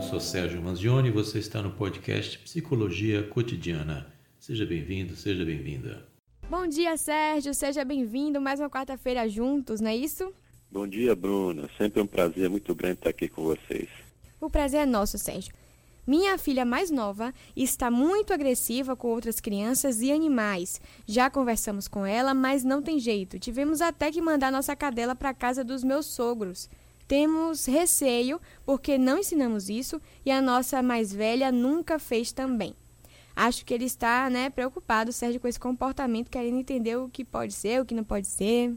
Eu sou Sérgio Manzioni e você está no podcast Psicologia Cotidiana. Seja bem-vindo, seja bem-vinda. Bom dia, Sérgio. Seja bem-vindo. Mais uma quarta-feira juntos, não é isso? Bom dia, Bruna. Sempre um prazer muito grande estar aqui com vocês. O prazer é nosso, Sérgio. Minha filha mais nova está muito agressiva com outras crianças e animais. Já conversamos com ela, mas não tem jeito. Tivemos até que mandar nossa cadela para casa dos meus sogros. Temos receio porque não ensinamos isso e a nossa mais velha nunca fez também. Acho que ele está, né, preocupado, Sérgio, com esse comportamento, querendo entender o que pode ser, o que não pode ser.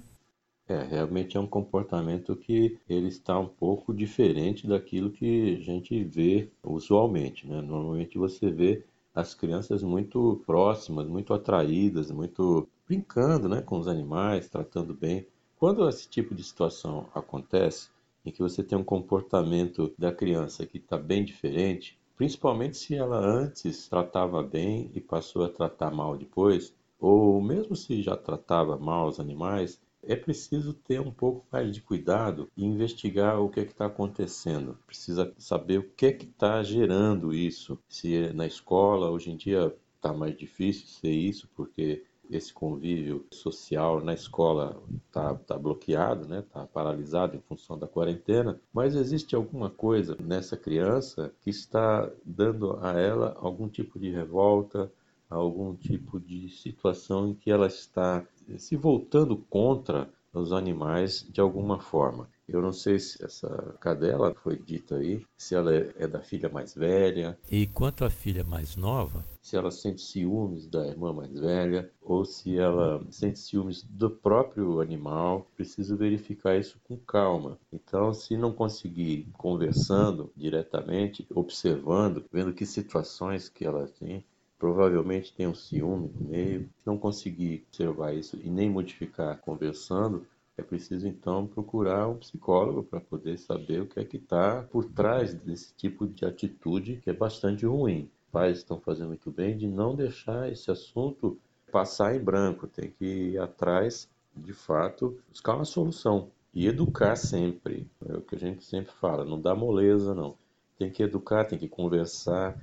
É, realmente é um comportamento que ele está um pouco diferente daquilo que a gente vê usualmente, né? Normalmente você vê as crianças muito próximas, muito atraídas, muito brincando, né, com os animais, tratando bem. Quando esse tipo de situação acontece, em que você tem um comportamento da criança que está bem diferente, principalmente se ela antes tratava bem e passou a tratar mal depois, ou mesmo se já tratava mal os animais, é preciso ter um pouco mais de cuidado e investigar o que é está acontecendo. Precisa saber o que é está gerando isso. Se é na escola, hoje em dia está mais difícil ser isso, porque esse convívio social na escola está tá bloqueado, está né? Tá paralisado em função da quarentena, mas existe alguma coisa nessa criança que está dando a ela algum tipo de revolta, algum tipo de situação em que ela está se voltando contra os animais de alguma forma. Eu não sei se essa cadela foi dita aí, se ela é da filha mais velha. E quanto à filha mais nova? Se ela sente ciúmes da irmã mais velha ou se ela sente ciúmes do próprio animal, preciso verificar isso com calma. Então, se não conseguir conversando diretamente, observando, vendo que situações que ela tem, provavelmente tem um ciúme no meio. Não conseguir observar isso e nem modificar conversando, é preciso então procurar um psicólogo para poder saber o que é que está por trás desse tipo de atitude que é bastante ruim. Pais estão fazendo muito bem de não deixar esse assunto passar em branco, tem que ir atrás, de fato, buscar uma solução e educar sempre. É o que a gente sempre fala, não dá moleza não. Tem que educar, tem que conversar,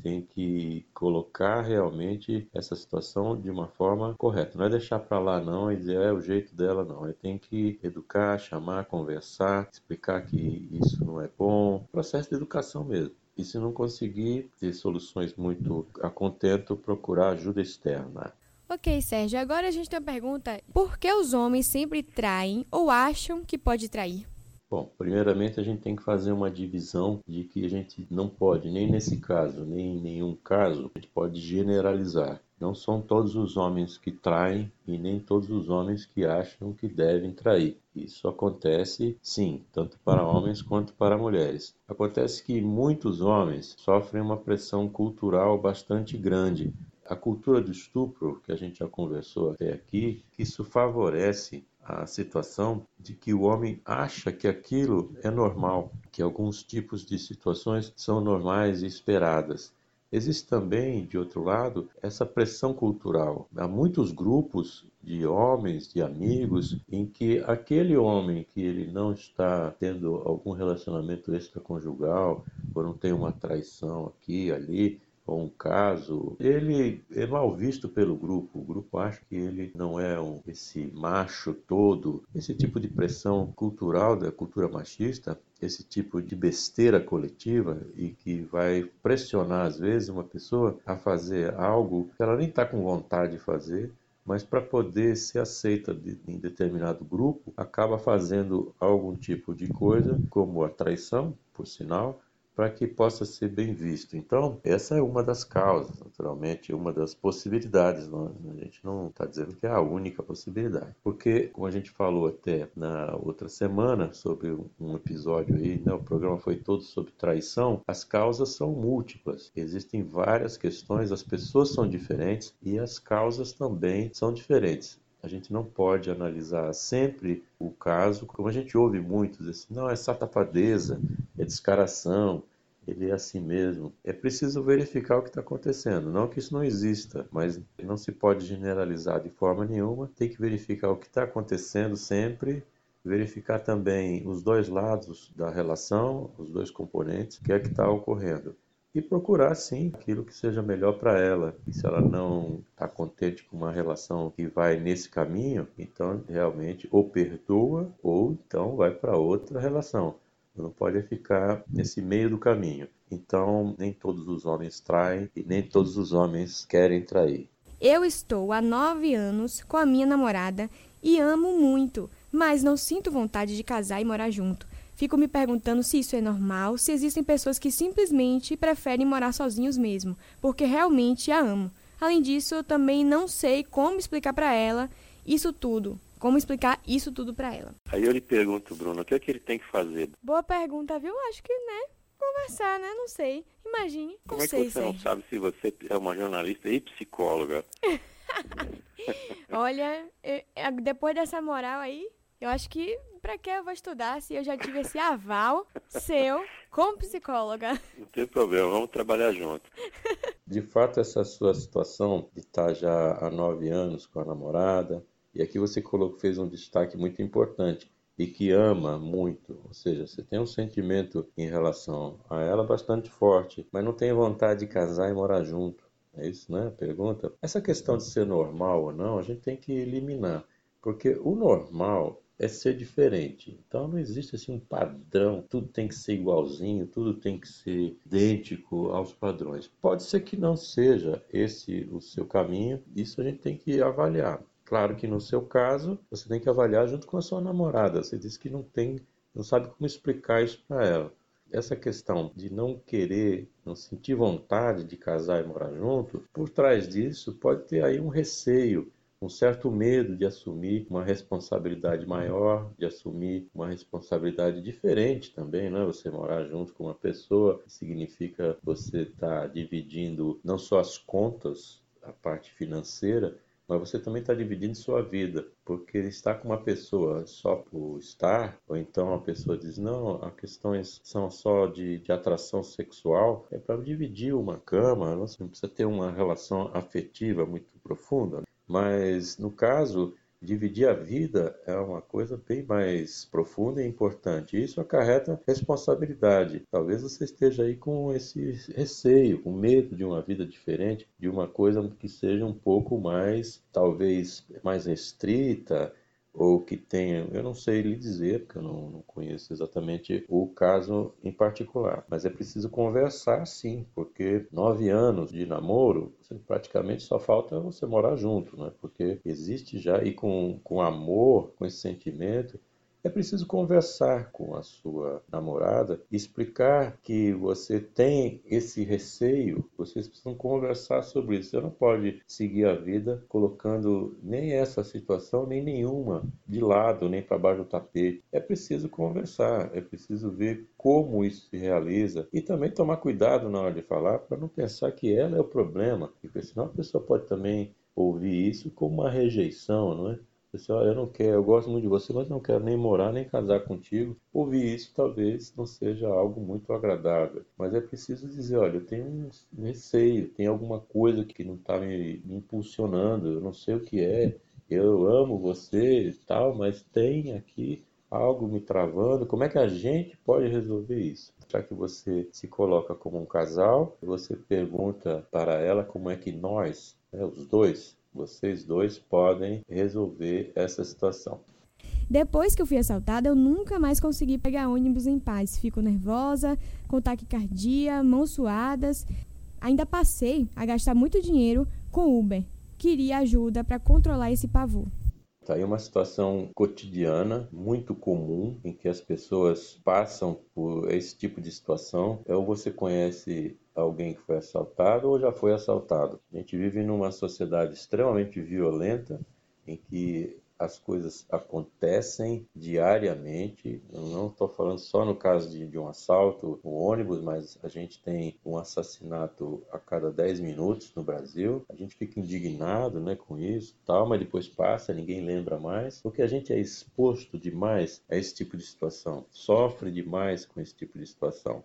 tem que colocar realmente essa situação de uma forma correta. Não é deixar para lá não e dizer é o jeito dela não. É tem que educar, chamar, conversar, explicar que isso não é bom. Processo de educação mesmo. E se não conseguir ter soluções muito a contento, procurar ajuda externa. Ok, Sérgio. Agora a gente tem uma pergunta: por que os homens sempre traem ou acham que pode trair? Bom, primeiramente a gente tem que fazer uma divisão de que a gente não pode, nem nesse caso, nem em nenhum caso, a gente pode generalizar. Não são todos os homens que traem e nem todos os homens que acham que devem trair. Isso acontece, sim, tanto para homens quanto para mulheres. Acontece que muitos homens sofrem uma pressão cultural bastante grande. A cultura do estupro, que a gente já conversou até aqui, isso favorece a situação de que o homem acha que aquilo é normal, que alguns tipos de situações são normais e esperadas. Existe também, de outro lado, essa pressão cultural. Há muitos grupos de homens, de amigos, em que aquele homem que ele não está tendo algum relacionamento extraconjugal, ou não tem uma traição aqui, ali, ou um caso, ele é mal visto pelo grupo. O grupo acha que ele não é um, esse macho todo. Esse tipo de pressão cultural da cultura machista, esse tipo de besteira coletiva e que vai pressionar às vezes uma pessoa a fazer algo que ela nem está com vontade de fazer, mas para poder ser aceita de, em determinado grupo, acaba fazendo algum tipo de coisa, como a traição, por sinal, para que possa ser bem visto. Então, essa é uma das causas, naturalmente, uma das possibilidades. Não, a gente não está dizendo que é a única possibilidade, porque, como a gente falou até na outra semana sobre um episódio aí, né, o programa foi todo sobre traição, as causas são múltiplas. Existem várias questões, as pessoas são diferentes e as causas também são diferentes. A gente não pode analisar sempre o caso, como a gente ouve muitos, assim, não, é safadeza, é descaração, ele é assim mesmo. É preciso verificar o que está acontecendo. Não que isso não exista, mas não se pode generalizar de forma nenhuma. Tem que verificar o que está acontecendo sempre, verificar também os dois lados da relação, os dois componentes, o que é que está ocorrendo e procurar sim aquilo que seja melhor para ela. E se ela não está contente com uma relação que vai nesse caminho, então realmente ou perdoa ou então vai para outra relação. Não pode ficar nesse meio do caminho. Então, nem todos os homens traem e nem todos os homens querem trair. Eu estou há nove anos com a minha namorada e amo muito, mas não sinto vontade de casar e morar junto. Fico me perguntando se isso é normal, se existem pessoas que simplesmente preferem morar sozinhos mesmo, porque realmente a amo. Além disso, eu também não sei como explicar para ela isso tudo. Como explicar isso tudo para ela? Aí eu lhe pergunto, Bruno, o que é que ele tem que fazer? Boa pergunta, viu? Acho que, né? Conversar, né? Não sei. Imagine. Como é que você não sabe se você é uma jornalista e psicóloga? Olha, eu, depois dessa moral aí, eu acho que para que eu vou estudar se eu já tive esse aval seu como psicóloga? Não tem problema, vamos trabalhar junto. De fato, essa sua situação de estar já há nove anos com a namorada, e aqui você colocou, fez um destaque muito importante, e que ama muito, ou seja, você tem um sentimento em relação a ela bastante forte, mas não tem vontade de casar e morar junto. É isso, né? Pergunta. Essa questão de ser normal ou não, a gente tem que eliminar, porque o normal é ser diferente. Então não existe assim um padrão, tudo tem que ser igualzinho, tudo tem que ser idêntico aos padrões. Pode ser que não seja esse o seu caminho, isso a gente tem que avaliar. Claro que no seu caso, você tem que avaliar junto com a sua namorada. Você disse que não tem, não sabe como explicar isso para ela. Essa questão de não querer, não sentir vontade de casar e morar junto, por trás disso pode ter aí um receio um certo medo de assumir uma responsabilidade maior, de assumir uma responsabilidade diferente também, né? Você morar junto com uma pessoa significa você estar tá dividindo não só as contas, a parte financeira, mas você também está dividindo sua vida, porque estar com uma pessoa só por estar, ou então a pessoa diz, não, as questões são só de, de atração sexual, é para dividir uma cama, você não precisa ter uma relação afetiva muito profunda. Mas, no caso, dividir a vida é uma coisa bem mais profunda e importante. Isso acarreta responsabilidade. Talvez você esteja aí com esse receio, com medo de uma vida diferente, de uma coisa que seja um pouco mais, talvez, mais restrita, ou que tenha, eu não sei lhe dizer, porque eu não, não, conheço exatamente o caso em particular, mas é preciso conversar sim, porque nove anos de namoro, praticamente só falta você morar junto, né? porque existe já, e com, com amor, com esse sentimento, é preciso conversar com a sua namorada, explicar que você tem esse receio, vocês precisam conversar sobre isso. Você não pode seguir a vida colocando nem essa situação, nem nenhuma de lado, nem para baixo do tapete. É preciso conversar, é preciso ver como isso se realiza e também tomar cuidado na hora de falar para não pensar que ela é o problema, porque senão a pessoa pode também ouvir isso como uma rejeição, não é? Disse, olha, eu não quero, eu gosto muito de você, mas não quero nem morar, nem casar contigo. Ouvir isso talvez não seja algo muito agradável. Mas é preciso dizer, olha, eu tenho um receio, tem alguma coisa que não está me, me impulsionando, eu não sei o que é. Eu amo você e tal, mas tem aqui algo me travando. Como é que a gente pode resolver isso? Já que você se coloca como um casal, você pergunta para ela como é que nós, né, os dois, vocês dois podem resolver essa situação. Depois que eu fui assaltada, eu nunca mais consegui pegar ônibus em paz. Fico nervosa, com taquicardia, mãos suadas. Ainda passei a gastar muito dinheiro com Uber. Queria ajuda para controlar esse pavor. Está aí uma situação cotidiana, muito comum, em que as pessoas passam por esse tipo de situação. Ou você conhece alguém que foi assaltado ou já foi assaltado. A gente vive numa sociedade extremamente violenta, em que as coisas acontecem diariamente. Eu não estou falando só no caso de, de, um assalto no ônibus, mas a gente tem um assassinato a cada 10 minutos no Brasil. A gente fica indignado né, com isso, tal, mas depois passa, ninguém lembra mais, porque a gente é exposto demais a esse tipo de situação, sofre demais com esse tipo de situação.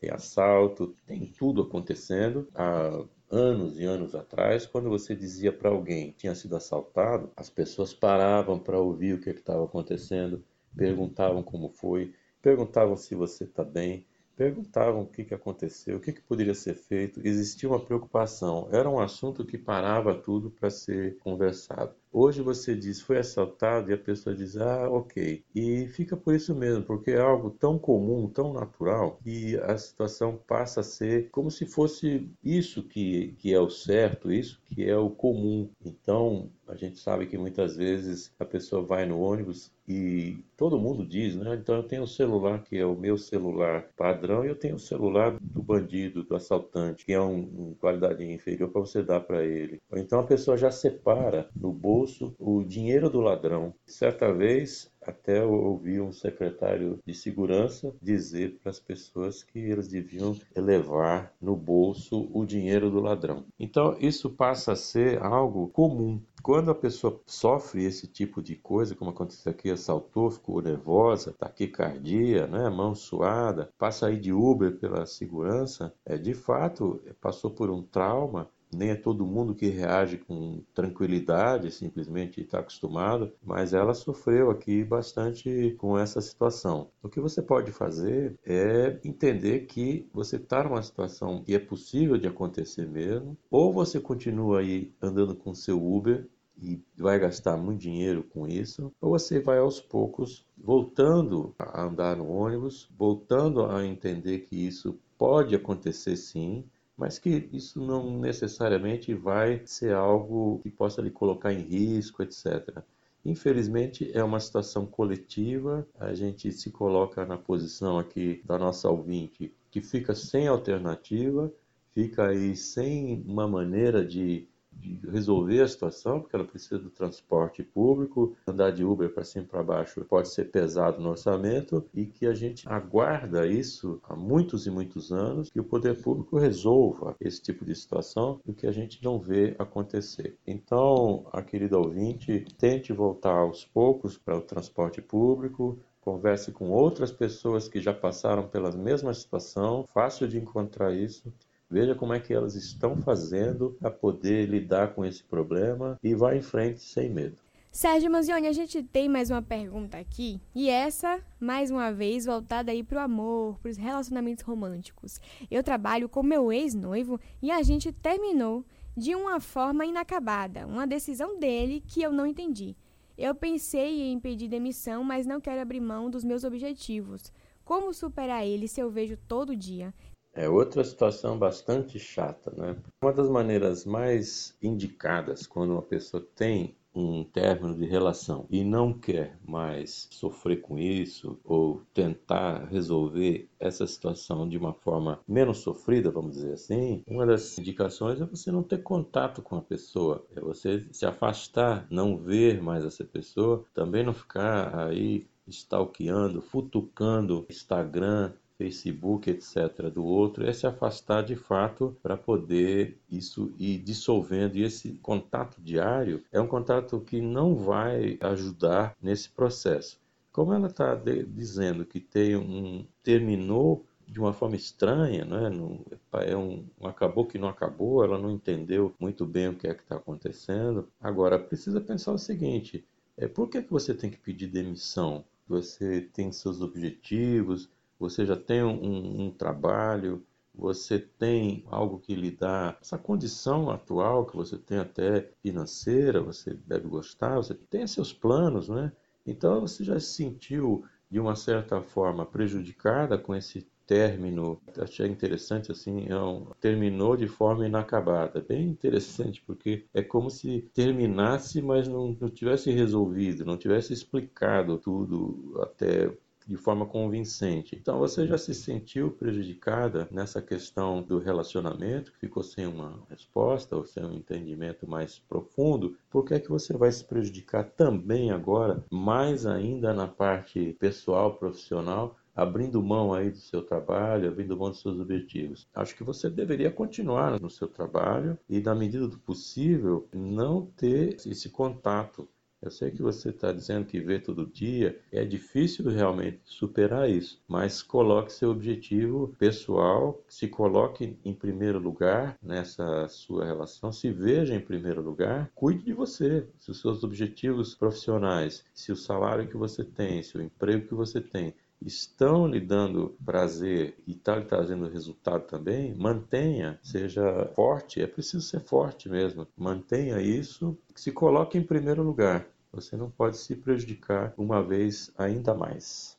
Tem assalto, tem tudo acontecendo. A anos e anos atrás, quando você dizia para alguém que tinha sido assaltado, as pessoas paravam para ouvir o que é estava acontecendo, perguntavam como foi, perguntavam se você está bem, perguntavam o que, que aconteceu, o que, que poderia ser feito. Existia uma preocupação, era um assunto que parava tudo para ser conversado. Hoje você diz foi assaltado e a pessoa diz ah, ok. E fica por isso mesmo, porque é algo tão comum, tão natural, que a situação passa a ser como se fosse isso que, que é o certo, isso que é o comum. Então a gente sabe que muitas vezes a pessoa vai no ônibus e todo mundo diz, né? Então eu tenho o celular que é o meu celular padrão e eu tenho o celular do bandido, do assaltante, que é um, um qualidade inferior para você dar para ele. Então a pessoa já separa no bolso bolso o dinheiro do ladrão. Certa vez, até eu ouvi um secretário de segurança dizer para as pessoas que eles deviam levar no bolso o dinheiro do ladrão. Então, isso passa a ser algo comum. Quando a pessoa sofre esse tipo de coisa, como aconteceu aqui, assaltou, ficou nervosa, taquicardia, né, mão suada, passa aí de Uber pela segurança, é, de fato passou por um trauma nem é todo mundo que reage com tranquilidade, simplesmente está acostumado, mas ela sofreu aqui bastante com essa situação. O que você pode fazer é entender que você está numa situação que é possível de acontecer mesmo, ou você continua aí andando com seu Uber e vai gastar muito dinheiro com isso, ou você vai aos poucos voltando a andar no ônibus, voltando a entender que isso pode acontecer sim, mas que isso não necessariamente vai ser algo que possa lhe colocar em risco, etc. Infelizmente, é uma situação coletiva, a gente se coloca na posição aqui da nossa ouvinte que fica sem alternativa, fica aí sem uma maneira de de resolver a situação, porque ela precisa do transporte público, andar de Uber para cima e para baixo pode ser pesado no orçamento e que a gente aguarda isso há muitos e muitos anos, que o poder público resolva esse tipo de situação e que a gente não vê acontecer. Então, a querida ouvinte, tente voltar aos poucos para o transporte público, converse com outras pessoas que já passaram pela mesma situação, fácil de encontrar isso Veja como é que elas estão fazendo para poder lidar com esse problema e vá em frente sem medo. Sérgio Manzioni, a gente tem mais uma pergunta aqui, e essa, mais uma vez, voltada aí para o amor, para os relacionamentos românticos. Eu trabalho com meu ex-noivo e a gente terminou de uma forma inacabada, uma decisão dele que eu não entendi. Eu pensei em pedir demissão, mas não quero abrir mão dos meus objetivos. Como superar ele se eu vejo todo dia? É outra situação bastante chata, né? Uma das maneiras mais indicadas quando uma pessoa tem um término de relação e não quer mais sofrer com isso ou tentar resolver essa situação de uma forma menos sofrida, vamos dizer assim, uma das indicações é você não ter contato com a pessoa, é você se afastar, não ver mais essa pessoa, também não ficar aí stalkeando, futucando Instagram, Facebook, etc., do outro, é se afastar de fato para poder isso ir dissolvendo. E esse contato diário é um contato que não vai ajudar nesse processo. Como ela está dizendo que tem um terminou de uma forma estranha, não é? É um, um, acabou que não acabou, ela não entendeu muito bem o que é que está acontecendo. Agora, precisa pensar o seguinte: é, por que, que você tem que pedir demissão? Você tem seus objetivos, você já tem um, um trabalho, você tem algo que lhe dá essa condição atual que você tem até financeira, você deve gostar, você tem seus planos, né? Então você já se sentiu de uma certa forma prejudicada com esse término. Achei interessante assim, é um, terminou de forma inacabada. Bem interessante porque é como se terminasse, mas não, não tivesse resolvido, não tivesse explicado tudo até de forma convincente. Então você já se sentiu prejudicada nessa questão do relacionamento, que ficou sem uma resposta ou sem um entendimento mais profundo, por que é que você vai se prejudicar também agora, mais ainda na parte pessoal, profissional, abrindo mão aí do seu trabalho, abrindo mão dos seus objetivos. Acho que você deveria continuar no seu trabalho e, na medida do possível, não ter esse contato Eu sei que você está dizendo que vê todo dia, é difícil realmente superar isso, mas coloque seu objetivo pessoal, se coloque em primeiro lugar nessa sua relação, se veja em primeiro lugar, cuide de você, se os seus objetivos profissionais, se o salário que você tem, se o emprego que você tem estão lhe dando prazer e está lhe trazendo resultado também, mantenha, seja forte, é preciso ser forte mesmo, mantenha isso, se coloque em primeiro lugar. Você não pode se prejudicar uma vez ainda mais.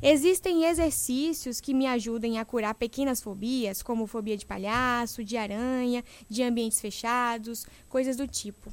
Existem exercícios que me ajudem a curar pequenas fobias, como fobia de palhaço, de aranha, de ambientes fechados, coisas do tipo.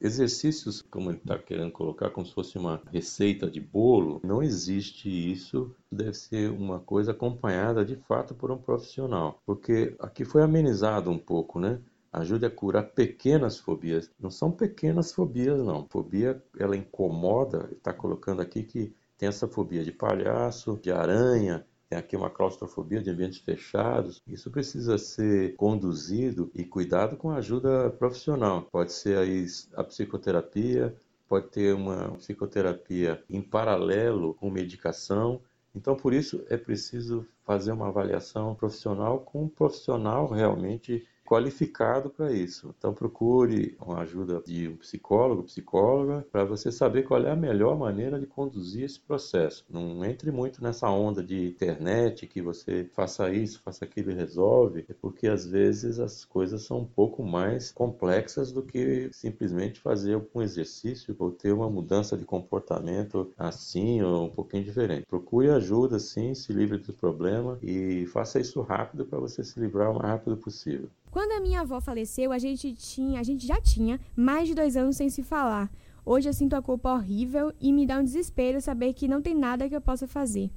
Exercícios, como ele está querendo colocar, como se fosse uma receita de bolo, não existe isso. Deve ser uma coisa acompanhada de fato por um profissional, porque aqui foi amenizado um pouco, né? Ajude a curar pequenas fobias. Não são pequenas fobias, não. Fobia, ela incomoda. Está colocando aqui que tem essa fobia de palhaço, de aranha, tem aqui uma claustrofobia de ambientes fechados. Isso precisa ser conduzido e cuidado com a ajuda profissional. Pode ser aí a psicoterapia, pode ter uma psicoterapia em paralelo com medicação. Então, por isso é preciso fazer uma avaliação profissional com um profissional realmente qualificado para isso. Então procure uma ajuda de um psicólogo, psicóloga, para você saber qual é a melhor maneira de conduzir esse processo. Não entre muito nessa onda de internet que você faça isso, faça aquilo e resolve, é porque às vezes as coisas são um pouco mais complexas do que simplesmente fazer um exercício ou ter uma mudança de comportamento assim ou um pouquinho diferente. Procure ajuda, sim, se livre do problema e faça isso rápido para você se livrar o mais rápido possível. Quando a minha avó faleceu, a gente tinha, a gente já tinha mais de dois anos sem se falar. Hoje eu sinto a culpa horrível e me dá um desespero saber que não tem nada que eu possa fazer.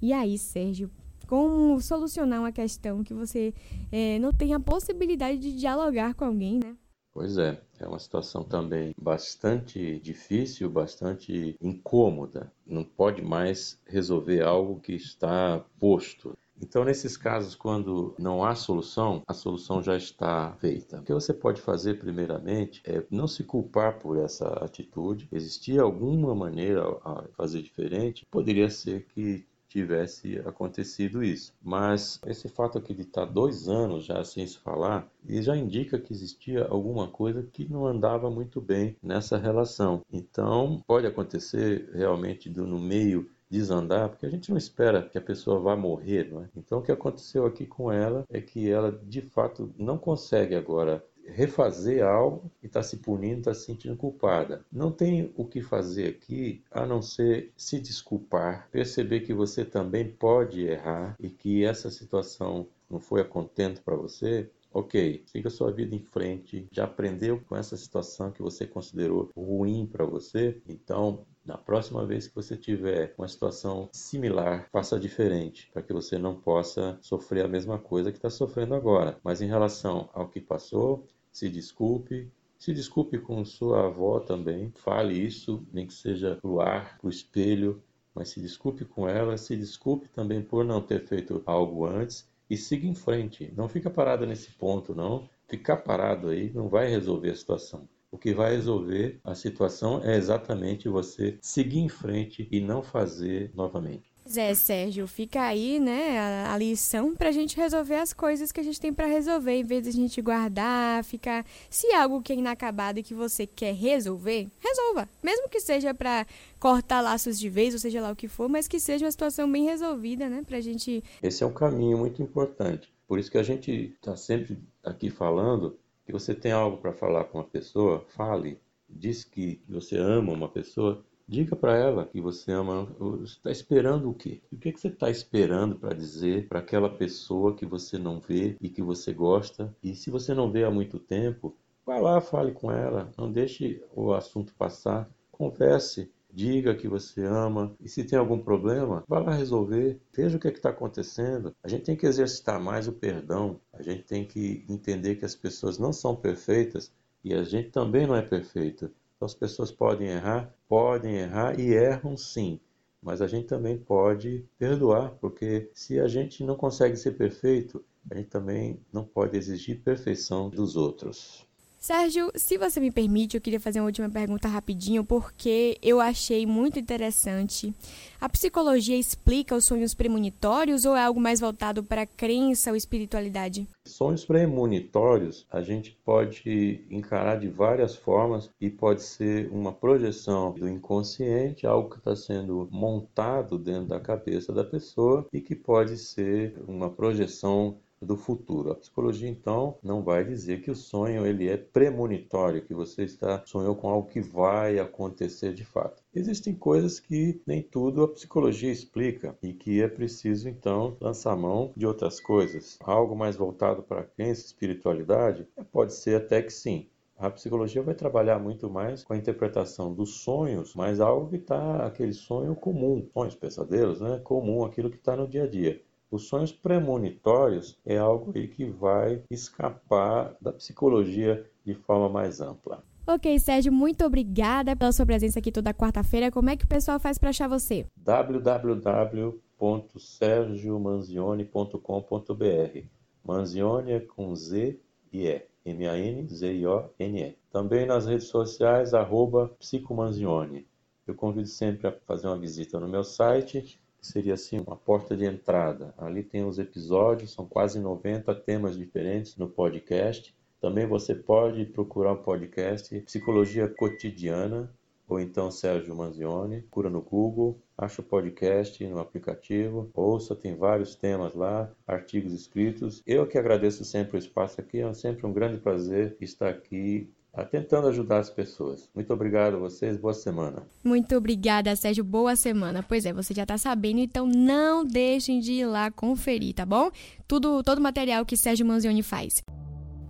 E aí, Sérgio, como solucionar uma questão que você é, não tem a possibilidade de dialogar com alguém, né? Pois é, é uma situação também bastante difícil, bastante incômoda. Não pode mais resolver algo que está posto. Então, nesses casos, quando não há solução, a solução já está feita. O que você pode fazer, primeiramente, é não se culpar por essa atitude. Existia alguma maneira a fazer diferente? Poderia ser que tivesse acontecido isso. Mas esse fato aqui de estar dois anos já sem se falar, ele já indica que existia alguma coisa que não andava muito bem nessa relação. Então, pode acontecer realmente no meio desandar, porque a gente não espera que a pessoa vá morrer, não é? Então o que aconteceu aqui com ela é que ela de fato não consegue agora refazer algo e está se punindo, está se sentindo culpada. Não tem o que fazer aqui a não ser se desculpar, perceber que você também pode errar e que essa situação não foi a contento para você Ok, siga sua vida em frente. Já aprendeu com essa situação que você considerou ruim para você? Então, na próxima vez que você tiver uma situação similar, faça diferente, para que você não possa sofrer a mesma coisa que está sofrendo agora. Mas em relação ao que passou, se desculpe, se desculpe com sua avó também. Fale isso, nem que seja pro ar, pro espelho, mas se desculpe com ela. Se desculpe também por não ter feito algo antes e siga em frente. Não fica parado nesse ponto, não. Ficar parado aí não vai resolver a situação. O que vai resolver a situação é exatamente você seguir em frente e não fazer novamente. Zé Sérgio, fica aí, né, a, a lição para a gente resolver as coisas que a gente tem para resolver, em vez de a gente guardar, ficar. Se algo que é inacabado e que você quer resolver, resolva. Mesmo que seja para cortar laços de vez, ou seja lá o que for, mas que seja uma situação bem resolvida, né, para a gente. Esse é um caminho muito importante. Por isso que a gente está sempre aqui falando que você tem algo para falar com uma pessoa, fale. Diz que você ama uma pessoa, Diga para ela que você ama. Você está esperando o quê? O que, é que você está esperando para dizer para aquela pessoa que você não vê e que você gosta? E se você não vê há muito tempo, vá lá, fale com ela. Não deixe o assunto passar. Converse. Diga que você ama. E se tem algum problema, vá lá resolver. Veja o que é está acontecendo. A gente tem que exercitar mais o perdão. A gente tem que entender que as pessoas não são perfeitas e a gente também não é perfeito. Então, as pessoas podem errar, podem errar e erram sim, mas a gente também pode perdoar, porque se a gente não consegue ser perfeito, a gente também não pode exigir perfeição dos outros. Sérgio, se você me permite, eu queria fazer uma última pergunta rapidinho, porque eu achei muito interessante. A psicologia explica os sonhos premonitórios ou é algo mais voltado para a crença ou espiritualidade? Sonhos premonitórios a gente pode encarar de várias formas e pode ser uma projeção do inconsciente, algo que está sendo montado dentro da cabeça da pessoa e que pode ser uma projeção do futuro. A psicologia então não vai dizer que o sonho ele é premonitório, que você está sonhou com algo que vai acontecer de fato. Existem coisas que nem tudo a psicologia explica e que é preciso então lançar mão de outras coisas. Algo mais voltado para a crença, espiritualidade, pode ser até que sim. A psicologia vai trabalhar muito mais com a interpretação dos sonhos, mas algo que está aquele sonho comum, sonhos, pesadelos, né? Comum, aquilo que está no dia a dia. Os sonhos premonitórios é algo aí que vai escapar da psicologia de forma mais ampla. Ok, Sérgio, muito obrigada pela sua presença aqui toda quarta-feira. Como é que o pessoal faz para achar você? www.sergiomanzione.com.br Manzione é com Z e E. M-A-N-Z-I-O-N-E. Também nas redes sociais, arroba Psicomanzione. Eu convido sempre a fazer uma visita no meu site seria assim uma porta de entrada. Ali tem os episódios, são quase 90 temas diferentes no podcast. Também você pode procurar o podcast Psicologia Cotidiana ou então Sérgio Manzioni, cura no Google, acha o podcast no aplicativo, ouça, tem vários temas lá, artigos escritos. Eu que agradeço sempre o espaço aqui, é sempre um grande prazer estar aqui tentando ajudar as pessoas. Muito obrigado a vocês, boa semana. Muito obrigada, Sérgio, boa semana. Pois é, você já está sabendo, então não deixem de ir lá conferir, tá bom? Tudo, todo o material que Sérgio Manzioni faz.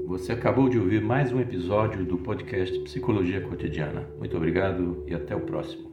Você acabou de ouvir mais um episódio do podcast Psicologia Cotidiana. Muito obrigado e até o próximo.